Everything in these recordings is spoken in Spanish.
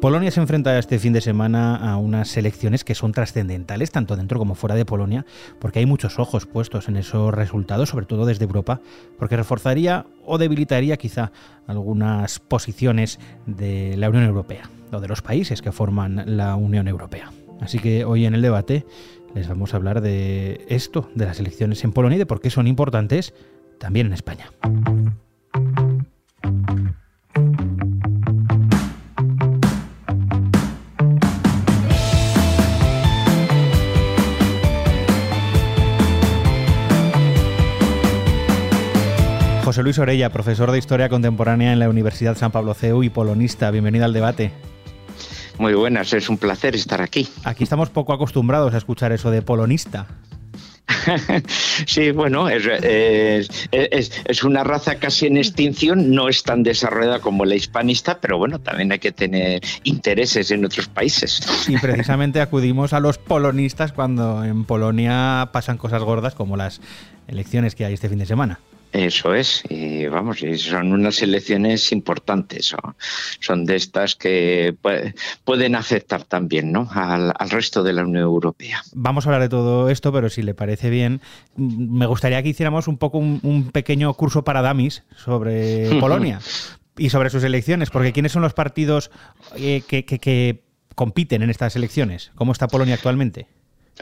Polonia se enfrenta este fin de semana a unas elecciones que son trascendentales, tanto dentro como fuera de Polonia, porque hay muchos ojos puestos en esos resultados, sobre todo desde Europa, porque reforzaría o debilitaría quizá algunas posiciones de la Unión Europea, o de los países que forman la Unión Europea. Así que hoy en el debate les vamos a hablar de esto, de las elecciones en Polonia y de por qué son importantes también en España. José Luis Orella, profesor de Historia Contemporánea en la Universidad San Pablo CEU y polonista. Bienvenido al debate. Muy buenas, es un placer estar aquí. Aquí estamos poco acostumbrados a escuchar eso de polonista. sí, bueno, es, es, una raza casi en extinción, no es tan desarrollada como la hispanista, pero bueno, también hay que tener intereses en otros países. Y precisamente acudimos a los polonistas cuando en Polonia pasan cosas gordas como las elecciones que hay este fin de semana. Eso es, y vamos, son unas elecciones importantes, son de estas que pueden afectar también ¿no? al, resto de la Unión Europea. Vamos a hablar de todo esto, pero si le parece bien, me gustaría que hiciéramos un poco un, pequeño curso para Damis sobre Polonia y sobre sus elecciones, porque ¿quiénes son los partidos eh, que compiten en estas elecciones? ¿Cómo está Polonia actualmente?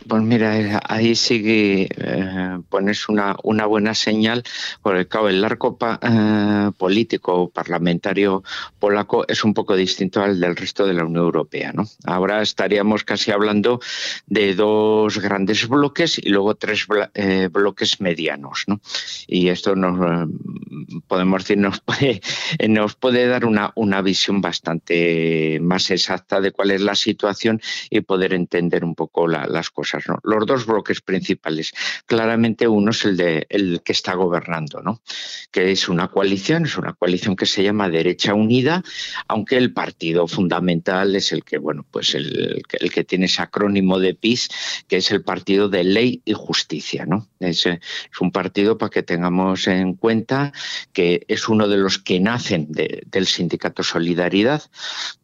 Pues mira, eh, ahí sigue eh, pones una, una buena señal, porque claro, el arco eh, político parlamentario polaco es un poco distinto al del resto de la Unión Europea. ¿no? Ahora estaríamos casi hablando de dos grandes bloques y luego tres bloques medianos. ¿no? Y esto nos podemos decir nos puede, nos puede dar una, una visión bastante más exacta de cuál es la situación y poder entender un poco las cosas. Los dos bloques principales. Claramente uno es el, de, el que está gobernando, ¿no? que es una coalición, es una coalición que se llama Derecha Unida, aunque el partido fundamental es el que, bueno, pues el, que tiene ese acrónimo de PIS, que es el Partido de Ley y Justicia. ¿no? Es, es un partido para que tengamos en cuenta que es uno de los que nacen del sindicato Solidaridad,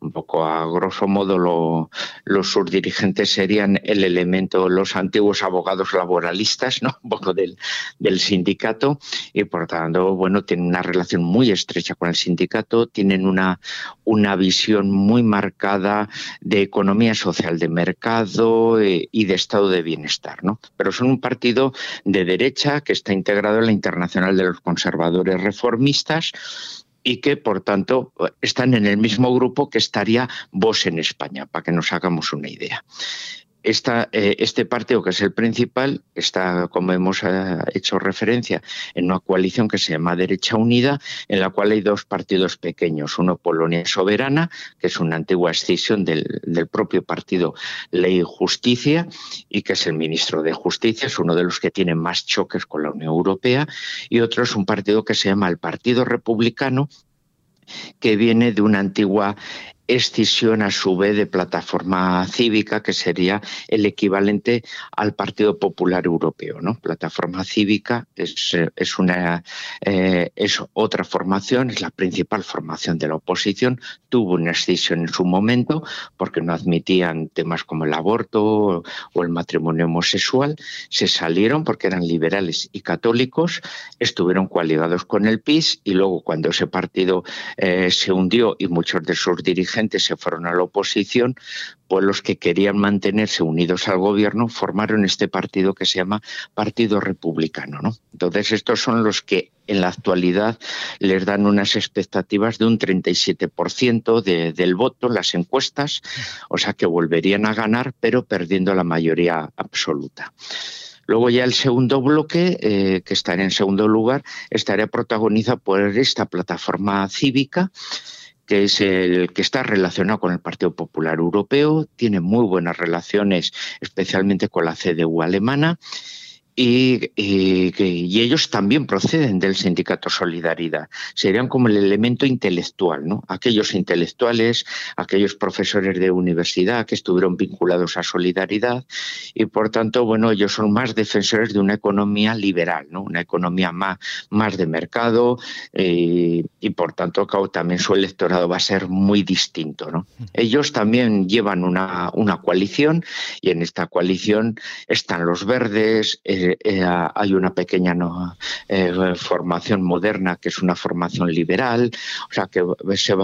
un poco a grosso modo lo, los subdirigentes serían el elemento los antiguos abogados laboralistas, ¿no? un poco del, sindicato, y por tanto, bueno, tienen una relación muy estrecha con el sindicato, tienen una, una visión muy marcada de economía social de mercado eh, y de estado de bienestar, ¿no? Pero son un partido de derecha que está integrado en la Internacional de los Conservadores Reformistas y que, por tanto, están en el mismo grupo que estaría vos en España, para que nos hagamos una idea. Eh, este partido, que es el principal, está, como hemos eh, hecho referencia, en una coalición que se llama Derecha Unida, en la cual hay dos partidos pequeños. Uno, Polonia Soberana, que es una antigua escisión del, del propio partido Ley y Justicia, y que es el ministro de Justicia, es uno de los que tiene más choques con la Unión Europea. Y otro es un partido que se llama el Partido Republicano, que viene de una antigua escisión a su vez de plataforma cívica, que sería el equivalente al Partido Popular Europeo. ¿no? Plataforma cívica es, es, una, eh, es otra formación, es la principal formación de la oposición, tuvo una escisión en su momento porque no admitían temas como el aborto o el matrimonio homosexual, se salieron porque eran liberales y católicos, estuvieron coaligados con el PIS y luego cuando ese partido eh, se hundió y muchos de sus dirigentes se fueron a la oposición, pues los que querían mantenerse unidos al gobierno formaron este partido que se llama Partido Republicano. ¿no? Entonces estos son los que en la actualidad les dan unas expectativas de un 37% del voto en las encuestas, o sea que volverían a ganar, pero perdiendo la mayoría absoluta. Luego ya el segundo bloque, eh, que estaría en segundo lugar, estaría protagonizado por esta plataforma cívica que es el que está relacionado con el Partido Popular Europeo, tiene muy buenas relaciones, especialmente con la CDU alemana, y, ellos también proceden del sindicato Solidaridad. Serían como el elemento intelectual, ¿no? Aquellos intelectuales, aquellos profesores de universidad que estuvieron vinculados a Solidaridad y por tanto, bueno, ellos son más defensores de una economía liberal, ¿no? Una economía más, más de mercado eh, y por tanto también su electorado va a ser muy distinto, ¿no? Ellos también llevan una, una coalición y en esta coalición están los verdes, eh, eh, hay una pequeña eh, formación moderna que es una formación liberal, o sea que se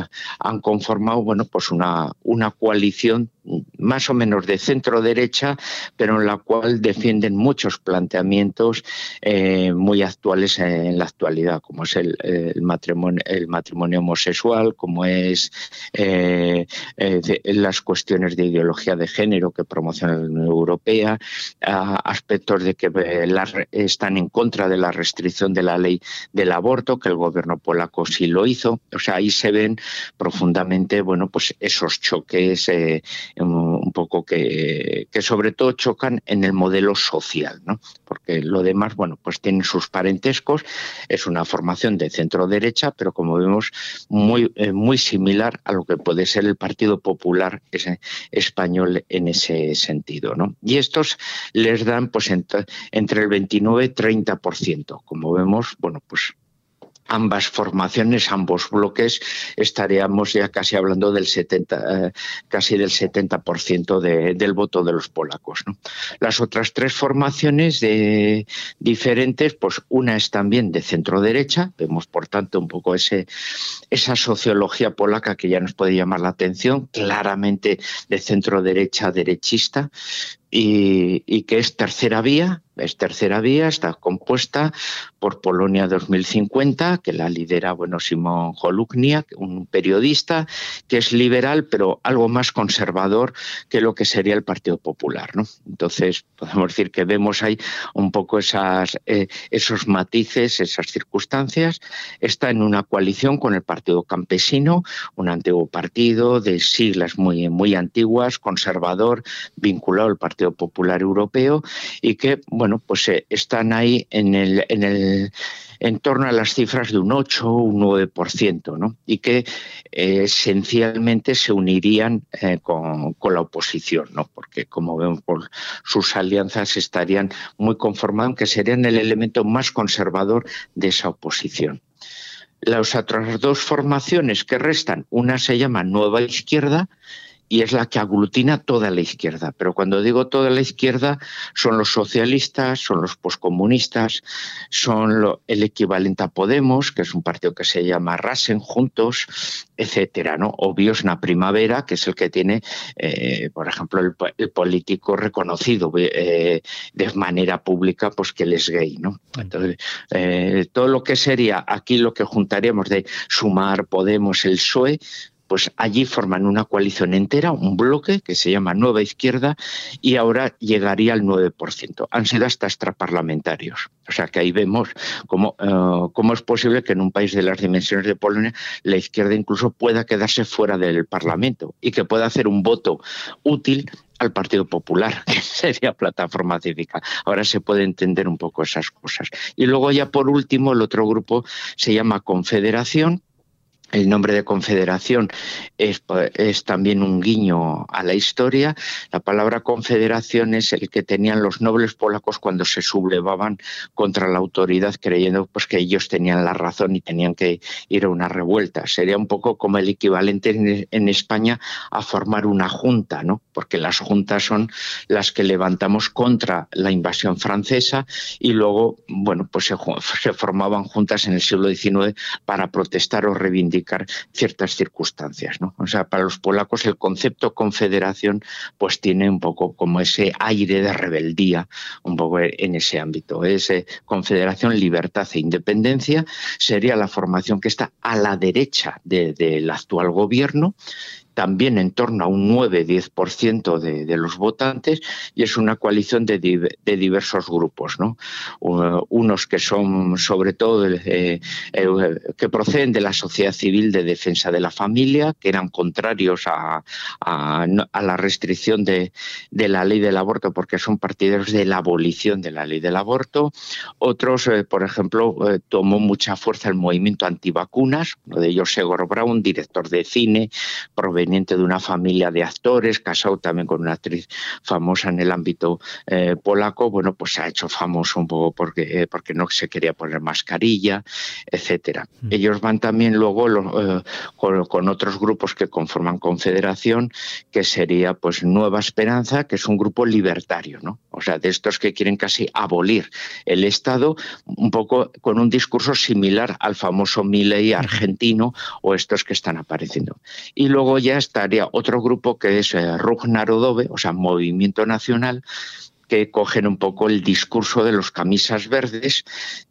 han conformado bueno pues una, una coalición más o menos de centro derecha, pero en la cual defienden muchos planteamientos eh, muy actuales en la actualidad, como es el, matrimonio, homosexual, como es las cuestiones de ideología de género que promociona la Unión Europea, aspectos de que están en contra de la restricción de la ley del aborto, que el gobierno polaco sí lo hizo. O sea, ahí se ven profundamente, bueno, pues esos choques eh, un poco que, sobre todo chocan en el modelo social, ¿no? Porque lo demás, bueno, pues tienen sus parentescos, es una formación de centro derecha, pero como vemos, muy, eh, muy similar a lo que puede ser el Partido Popular español en ese sentido, ¿no? Y estos les dan, pues, entre el 29 y 30%. Como vemos, bueno, pues ambas formaciones, ambos bloques, estaríamos ya casi hablando del 70, eh, casi del 70% del voto de los polacos. Las otras tres formaciones de, diferentes, pues una es también de centro derecha, vemos por tanto un poco esa sociología polaca que ya nos puede llamar la atención, claramente de centro derecha derechista, y, que es tercera vía, es tercera vía, está compuesta por Polonia 2050, que la lidera bueno Simón Holukniak, un periodista que es liberal, pero algo más conservador que lo que sería el Partido Popular. Entonces, podemos decir que vemos ahí un poco eh, esos matices, esas circunstancias. Está en una coalición con el Partido Campesino, un antiguo partido de siglas muy, muy antiguas, conservador, vinculado al Partido Popular Europeo y que, bueno, pues eh, están ahí en el, en el en torno a las cifras de un 8 o un 9%, ¿no? y que eh, esencialmente se unirían eh, con, con, la oposición, ¿no? porque como vemos por sus alianzas estarían muy conformadas, que serían el elemento más conservador de esa oposición. Las otras dos formaciones que restan, una se llama Nueva Izquierda y es la que aglutina toda la izquierda. Pero cuando digo toda la izquierda, son los socialistas, son los poscomunistas, son el equivalente a Podemos, que es un partido que se llama Rasen Juntos, etcétera, ¿no? O Biosna Primavera, que es el que tiene, eh, por ejemplo, el, político reconocido eh, de manera pública, pues que él es gay, ¿no? Entonces, eh, todo lo que sería aquí lo que juntaríamos de sumar Podemos, el PSOE, pues allí forman una coalición entera, un bloque que se llama Nueva Izquierda y ahora llegaría al 9%. Han sido hasta extraparlamentarios. O sea que ahí vemos cómo, eh, cómo es posible que en un país de las dimensiones de Polonia la izquierda incluso pueda quedarse fuera del Parlamento y que pueda hacer un voto útil al Partido Popular, que sería plataforma cívica. Ahora se puede entender un poco esas cosas. Y luego ya por último el otro grupo se llama Confederación, el nombre de confederación es, también un guiño a la historia. La palabra confederación es el que tenían los nobles polacos cuando se sublevaban contra la autoridad, creyendo pues, que ellos tenían la razón y tenían que ir a una revuelta. Sería un poco como el equivalente en, España a formar una junta, ¿no? porque las juntas son las que levantamos contra la invasión francesa y luego bueno, pues se, se formaban juntas en el siglo XIX para protestar o reivindicar ciertas circunstancias. O sea, para los polacos el concepto confederación pues tiene un poco como ese aire de rebeldía, un poco en ese ámbito. Ese confederación, libertad e independencia sería la formación que está a la derecha del actual gobierno también en torno a un 9-10% de, de, los votantes y es una coalición de, diversos grupos, ¿no? unos que son sobre todo eh, eh, que proceden de la sociedad civil de defensa de la familia, que eran contrarios a, la restricción de, de, la ley del aborto porque son partidarios de la abolición de la ley del aborto. Otros, eh, por ejemplo, tomó mucha fuerza el movimiento antivacunas, uno de ellos Segor Brown, director de cine, proveniente de una familia de actores, casado también con una actriz famosa en el ámbito polaco, bueno, pues se ha hecho famoso un poco porque, porque no se quería poner mascarilla, etcétera. Mm. Ellos van también luego eh, con, otros grupos que conforman confederación, que sería pues Nueva Esperanza, que es un grupo libertario, ¿no? O sea, de estos que quieren casi abolir el Estado, un poco con un discurso similar al famoso Milley argentino o estos que están apareciendo. Y luego ya estaría otro grupo que es eh, Narodove, o sea, Movimiento Nacional, que cogen un poco el discurso de los camisas verdes,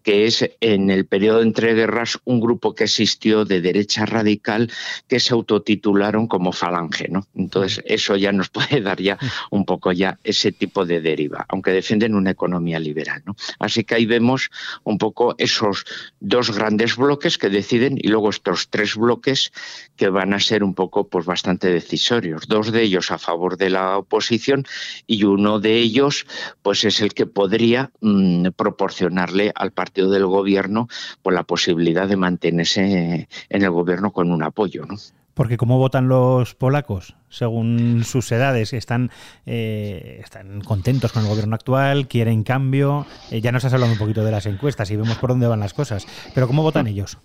que es en el periodo entre guerras un grupo que existió de derecha radical que se autotitularon como falange. ¿no? Entonces eso ya nos puede dar ya un poco ya ese tipo de deriva, aunque defienden una economía liberal. ¿no? Así que ahí vemos un poco esos dos grandes bloques que deciden y luego estos tres bloques que van a ser un poco pues bastante decisorios. Dos de ellos a favor de la oposición y uno de ellos pues es el que podría mm, proporcionarle al partido del gobierno por la posibilidad de mantenerse en el gobierno con un apoyo. ¿no? Porque ¿cómo votan los polacos? Según sus edades, están, eh, están contentos con el gobierno actual, quieren cambio. Eh, ya nos has hablado un poquito de las encuestas y vemos por dónde van las cosas. Pero ¿cómo votan ellos?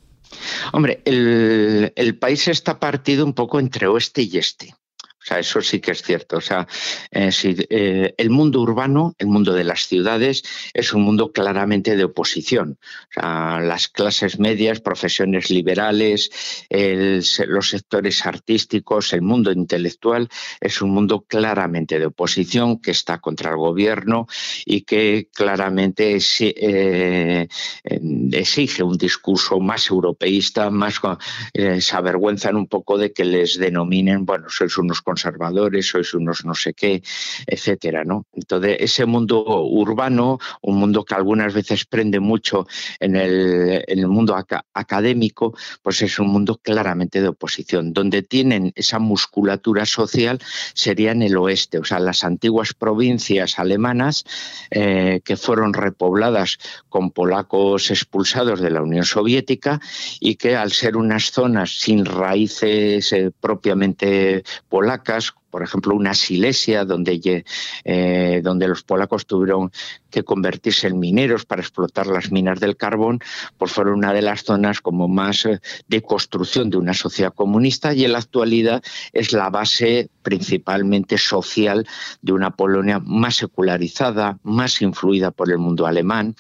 Hombre, el, el país está partido un poco entre oeste y este. O sea, eso sí que es cierto. O sea, eh, eh, el mundo urbano, el mundo de las ciudades, es un mundo claramente de oposición. O sea, las clases medias, profesiones liberales, los sectores artísticos, el mundo intelectual, es un mundo claramente de oposición que está contra el gobierno y que claramente eh, exige un discurso más europeísta, más se avergüenzan un poco de que les denominen, bueno, sois unos conservadores, sois unos no sé qué, etcétera, ¿no? Entonces, ese mundo urbano, un mundo que algunas veces prende mucho en el, en el mundo académico, pues es un mundo claramente de oposición. Donde tienen esa musculatura social sería en el oeste, o sea, las antiguas provincias alemanas eh, que fueron repobladas con polacos expulsados de la Unión Soviética y que al ser unas zonas sin raíces eh, propiamente polacas, casco. Por ejemplo, una Silesia, donde, eh, donde los polacos tuvieron que convertirse en mineros para explotar las minas del carbón, pues fueron una de las zonas como más eh, de construcción de una sociedad comunista y en la actualidad es la base principalmente social de una Polonia más secularizada, más influida por el mundo alemán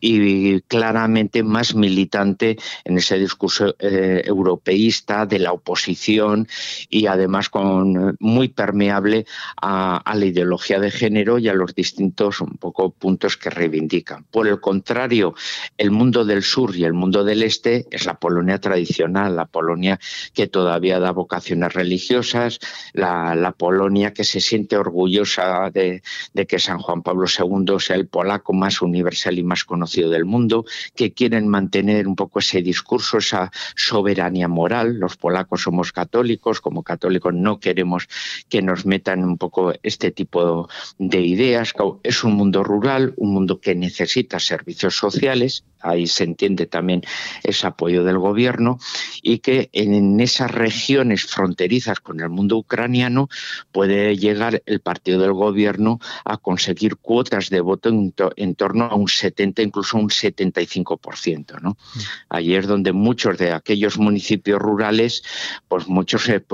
y claramente más militante en ese discurso eh, europeísta de la oposición y además con muy permeable a, la ideología de género y a los distintos un poco puntos que reivindican. Por el contrario, el mundo del sur y el mundo del este es la Polonia tradicional, la Polonia que todavía da vocaciones religiosas, la, Polonia que se siente orgullosa de, que San Juan Pablo II sea el polaco más universal y más conocido del mundo, que quieren mantener un poco ese discurso, esa soberanía moral. Los polacos somos católicos, como católicos no queremos que nos metan un poco este tipo de ideas. Es un mundo rural, un mundo que necesita servicios sociales, ahí se entiende también ese apoyo del gobierno, y que en esas regiones fronterizas con el mundo ucraniano puede llegar el partido del gobierno a conseguir cuotas de voto en, torno a un 70, incluso un 75%. ¿no? Mm. Allí es donde muchos de aquellos municipios rurales, pues muchos se,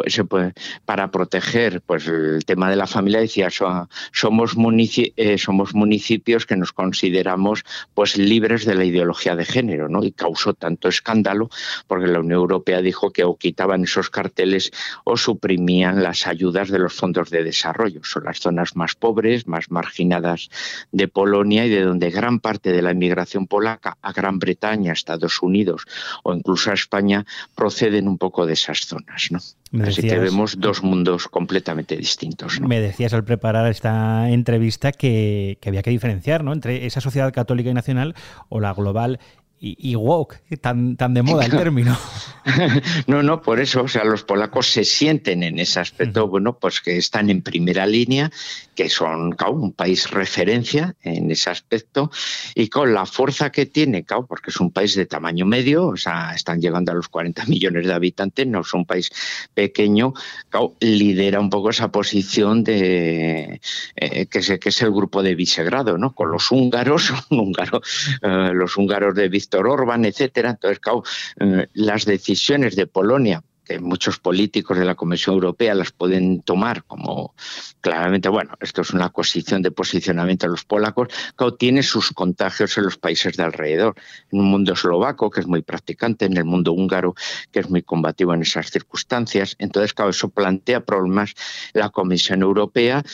para proteger pues, el tema de la familia, decía, somos, eh, somos municipios que nos consideramos pues libres de la ideología de género, ¿no? Y causó tanto escándalo porque la Unión Europea dijo que o quitaban esos carteles o suprimían las ayudas de los fondos de desarrollo. Son las zonas más pobres, más marginadas de Polonia y de donde gran parte de la inmigración polaca a Gran Bretaña, Estados Unidos o incluso a España proceden un poco de esas zonas, ¿no? Así que vemos dos mundos completamente distintos. Me decías al preparar esta entrevista que, que, había que diferenciar ¿no? entre esa sociedad católica y nacional o la global y, woke, tan, tan de moda el término. no, no, por eso, o sea, los polacos se sienten en ese aspecto, bueno, pues que están en primera línea, que son, un país referencia en ese aspecto, y con la fuerza que tiene, porque es un país de tamaño medio, o sea, están llegando a los 40 millones de habitantes, no es un país pequeño, lidera un poco esa posición de eh, que, es, que es el grupo de Visegrado, ¿no? Con los húngaros, húngaro, eh, los húngaros de Orban, etcétera. Entonces, eh, las decisiones de Polonia que muchos políticos de la Comisión Europea las pueden tomar como claramente, bueno, esto es una posición de posicionamiento de los polacos, tiene sus contagios en los países de alrededor. En un mundo eslovaco, que es muy practicante, en el mundo húngaro, que es muy combativo en esas circunstancias. Entonces, claro, eso plantea problemas la Comisión Europea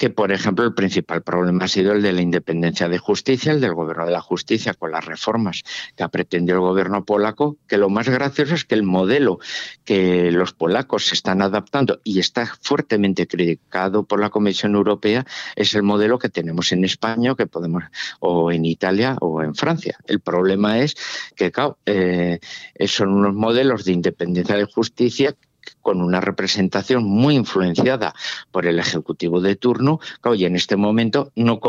que, por ejemplo, el principal problema ha sido el de la independencia de justicia, el del gobierno de la justicia, con las reformas que ha pretendido el gobierno polaco, que lo más gracioso es que el modelo que los polacos se están adaptando y está fuertemente criticado por la Comisión Europea es el modelo que tenemos en España que podemos o en Italia o en Francia. El problema es que eh, son unos modelos de independencia de justicia con una representación muy influenciada por el Ejecutivo de turno, y en este momento no,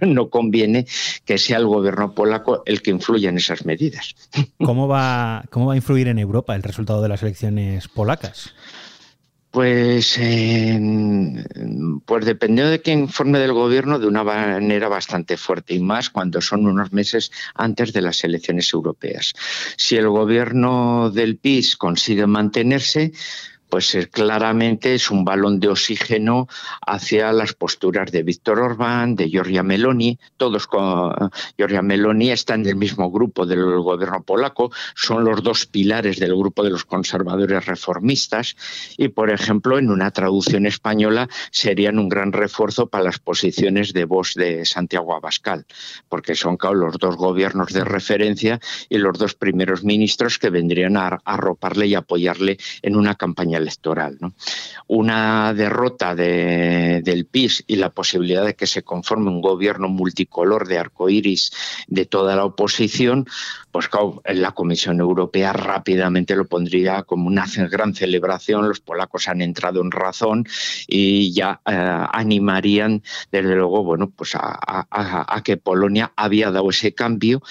no, conviene que sea el gobierno polaco el que influya en esas medidas. ¿Cómo va, ¿Cómo va a influir en Europa el resultado de las elecciones polacas? Pues, pues dependiendo de qué informe del gobierno, de una manera bastante fuerte y más cuando son unos meses antes de las elecciones europeas. Si el gobierno del PIS consigue mantenerse, pues eh, claramente es un balón de oxígeno hacia las posturas de Víctor Orbán, de Giorgia Meloni. Todos con Giorgia Meloni está en el mismo grupo del gobierno polaco, son los dos pilares del grupo de los conservadores reformistas y, por ejemplo, en una traducción española serían un gran refuerzo para las posiciones de voz de Santiago Abascal, porque son los dos gobiernos de referencia y los dos primeros ministros que vendrían a arroparle y apoyarle en una campaña electoral. Una derrota del PIS y la posibilidad de que se conforme un gobierno multicolor de arcoíris de toda la oposición, pues claro, la Comisión Europea rápidamente lo pondría como una gran celebración. Los polacos han entrado en razón y ya eh, animarían, desde luego, bueno, pues a que Polonia había dado ese cambio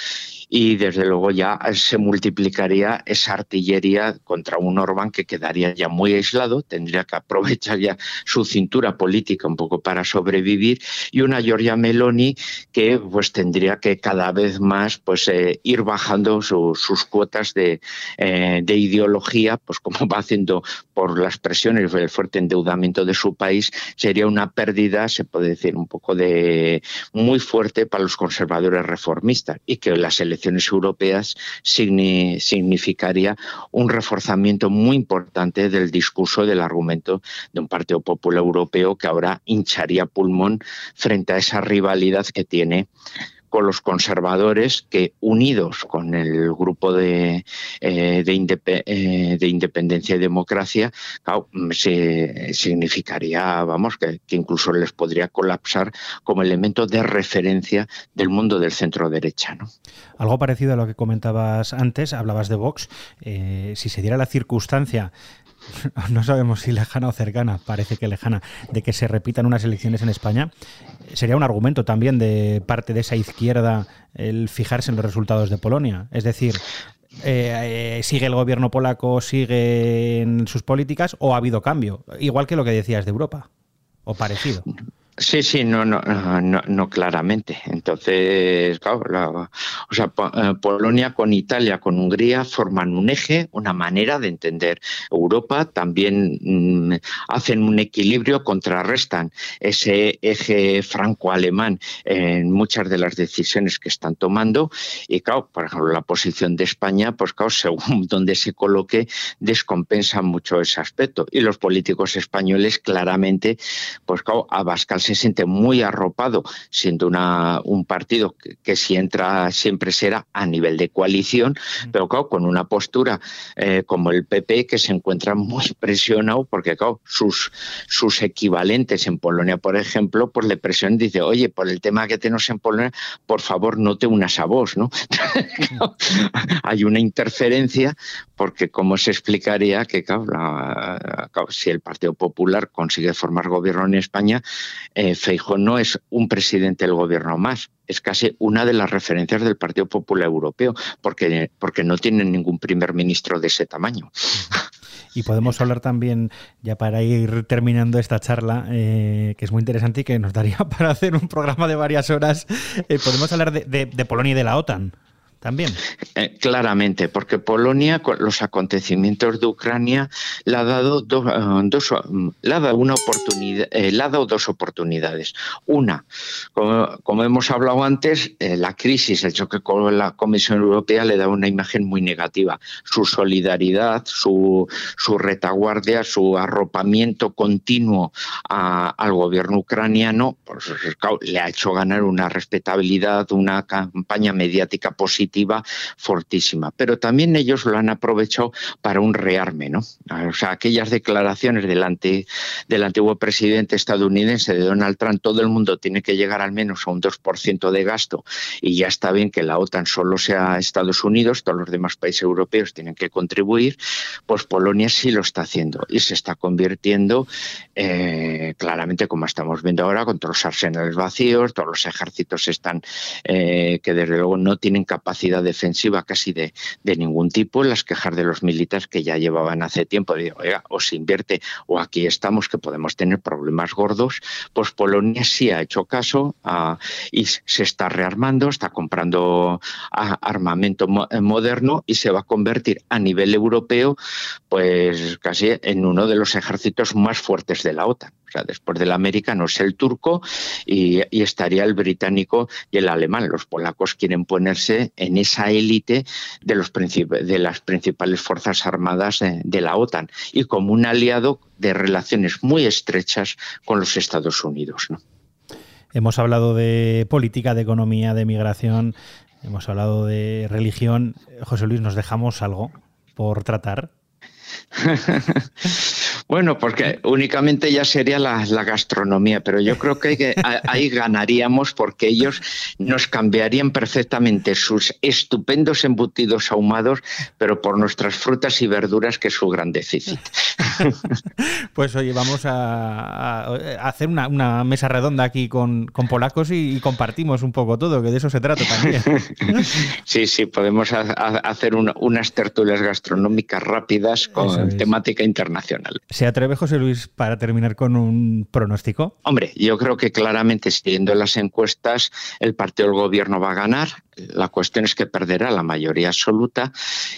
y desde luego ya se multiplicaría esa artillería contra un Orbán que quedaría ya muy aislado, tendría que aprovechar ya su cintura política un poco para sobrevivir y una Giorgia Meloni que pues tendría que cada vez más pues eh, ir bajando sus cuotas de, eh, de, ideología, pues como va haciendo por las presiones del fuerte endeudamiento de su país, sería una pérdida, se puede decir, un poco de muy fuerte para los conservadores reformistas y que las elecciones europeas significaría un reforzamiento muy importante del discurso del argumento de un Partido Popular Europeo que ahora hincharía pulmón frente a esa rivalidad que tiene con los conservadores que unidos con el grupo de, eh, eh, de, independencia y democracia se, significaría vamos que, incluso les podría colapsar como elemento de referencia del mundo del centro derecha algo parecido a lo que comentabas antes hablabas de Vox. Eh, si se diera la circunstancia no sabemos si lejana o cercana, parece que lejana, de que se repitan unas elecciones en España, sería un argumento también de parte de esa izquierda el fijarse en los resultados de Polonia. Es decir, eh, eh, ¿sigue el gobierno polaco, sigue sus políticas o ha habido cambio? Igual que lo que decías de Europa, o parecido. Sí, sí, no, no, no, no claramente. Entonces, claro, o sea, eh, Polonia con Italia, con Hungría forman un eje, una manera de entender Europa. También mm, hacen un equilibrio, contrarrestan ese eje franco-alemán en muchas de las decisiones que están tomando. Y claro, por ejemplo, la posición de España, pues claro, según donde se coloque, descompensa mucho ese aspecto. Y los políticos españoles, claramente, pues claro, a Bascal se siente muy arropado, siendo una, un partido que, si entra siempre será a nivel de coalición, pero claro, con una postura eh, como el PP que se encuentra muy presionado porque claro, sus, sus equivalentes en Polonia, por ejemplo, pues le presionan, dice, oye, por el tema que tenemos en Polonia, por favor, no te unas a vos, ¿no? Hay una interferencia porque cómo se explicaría que si el Partido Popular consigue formar gobierno en España, eh, Feijóo no es un presidente del gobierno más, es casi una de las referencias del Partido Popular Europeo, porque, porque no tienen ningún primer ministro de ese tamaño. Y podemos hablar también, ya para ir terminando esta charla, eh, que es muy interesante y que nos daría para hacer un programa de varias horas, eh, podemos hablar de Polonia y de la OTAN también. Eh, claramente, porque Polonia, con los acontecimientos de Ucrania, le ha dado, dos, eh, le ha dado una oportunidad, eh, le ha dado dos oportunidades. Una, como, hemos hablado antes, la crisis, el choque con la Comisión Europea le da una imagen muy negativa. Su solidaridad, su, su retaguardia, su arropamiento continuo al gobierno ucraniano, pues, le ha hecho ganar una respetabilidad, una campaña mediática positiva fortísima. Pero también ellos lo han aprovechado para un rearme, ¿no? O sea, aquellas declaraciones delante del antiguo presidente estadounidense de Donald Trump, todo el mundo tiene que llegar al menos a un 2% de gasto y ya está bien que la OTAN solo sea Estados Unidos, todos los demás países europeos tienen que contribuir, pues Polonia sí lo está haciendo y se está convirtiendo eh, claramente como estamos viendo ahora con todos los arsenales vacíos, todos los ejércitos están eh, que desde luego no tienen capacidad defensiva casi de, ningún tipo, las quejas de los militares que ya llevaban hace tiempo, oiga, o se invierte o aquí estamos que podemos tener problemas gordos, pues Polonia sí ha hecho caso y se está rearmando, está comprando armamento eh, moderno y se va a convertir a nivel europeo pues casi en uno de los ejércitos más fuertes de la OTAN sea, después del americano es el turco y, estaría el británico y el alemán. Los polacos quieren ponerse en esa élite de, los de las principales fuerzas armadas de, la OTAN y como un aliado de relaciones muy estrechas con los Estados Unidos. Hemos hablado de política, de economía, de migración, hemos hablado de religión. José Luis, ¿nos dejamos algo por tratar? Bueno, porque únicamente ya sería la, gastronomía, pero yo creo que, ahí ganaríamos porque ellos nos cambiarían perfectamente sus estupendos embutidos ahumados, pero por nuestras frutas y verduras, que es su gran déficit. Pues oye, vamos a, hacer una, mesa redonda aquí con, polacos y, compartimos un poco todo, que de eso se trata también. Sí, sí, podemos hacer unas tertulias gastronómicas rápidas con temática internacional. ¿Se atreve José Luis para terminar con un pronóstico? Hombre, yo creo que claramente siguiendo las encuestas el partido del gobierno va a ganar. La cuestión es que perderá la mayoría absoluta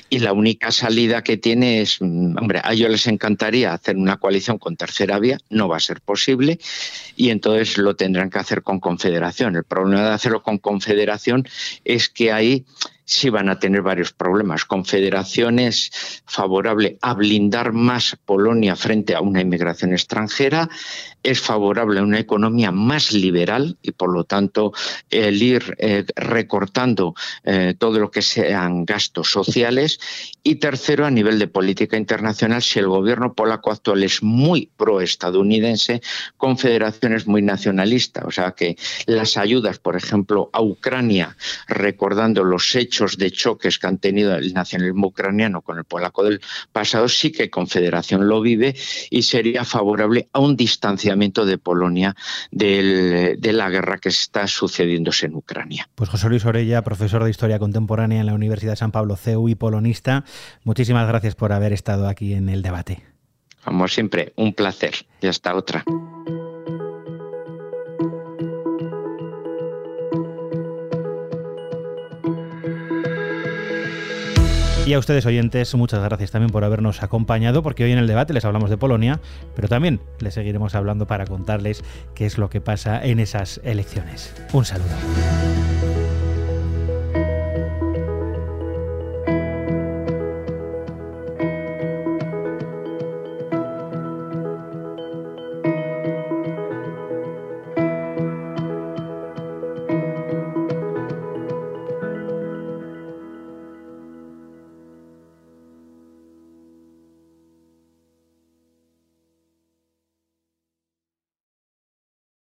y la única salida que tiene es, mm, hombre, a ellos les encantaría hacer una coalición con tercera vía, no va a ser posible y entonces lo tendrán que hacer con confederación. El problema de hacerlo con confederación es que ahí sí van a tener varios problemas. Confederación es favorable a blindar más Polonia frente a una inmigración extranjera, es favorable a una economía más liberal y por lo tanto el ir eh, recortando eh, todo lo que sean gastos sociales y tercero a nivel de política internacional si el gobierno polaco actual es muy proestadounidense Confederación es muy nacionalista o sea que las ayudas por ejemplo a Ucrania recordando los hechos de choques que han tenido el nacionalismo ucraniano con el polaco del pasado sí que Confederación lo vive y sería favorable a un distanciamiento de Polonia de la guerra que está sucediéndose en Ucrania. Pues José Luis Orella, profesor de Historia Contemporánea en la Universidad de San Pablo CEU y polonista, muchísimas gracias por haber estado aquí en el debate. Como siempre, un placer. Y hasta otra. Y a ustedes oyentes, muchas gracias también por habernos acompañado, porque hoy en el debate les hablamos de Polonia, pero también les seguiremos hablando para contarles qué es lo que pasa en esas elecciones. Un saludo.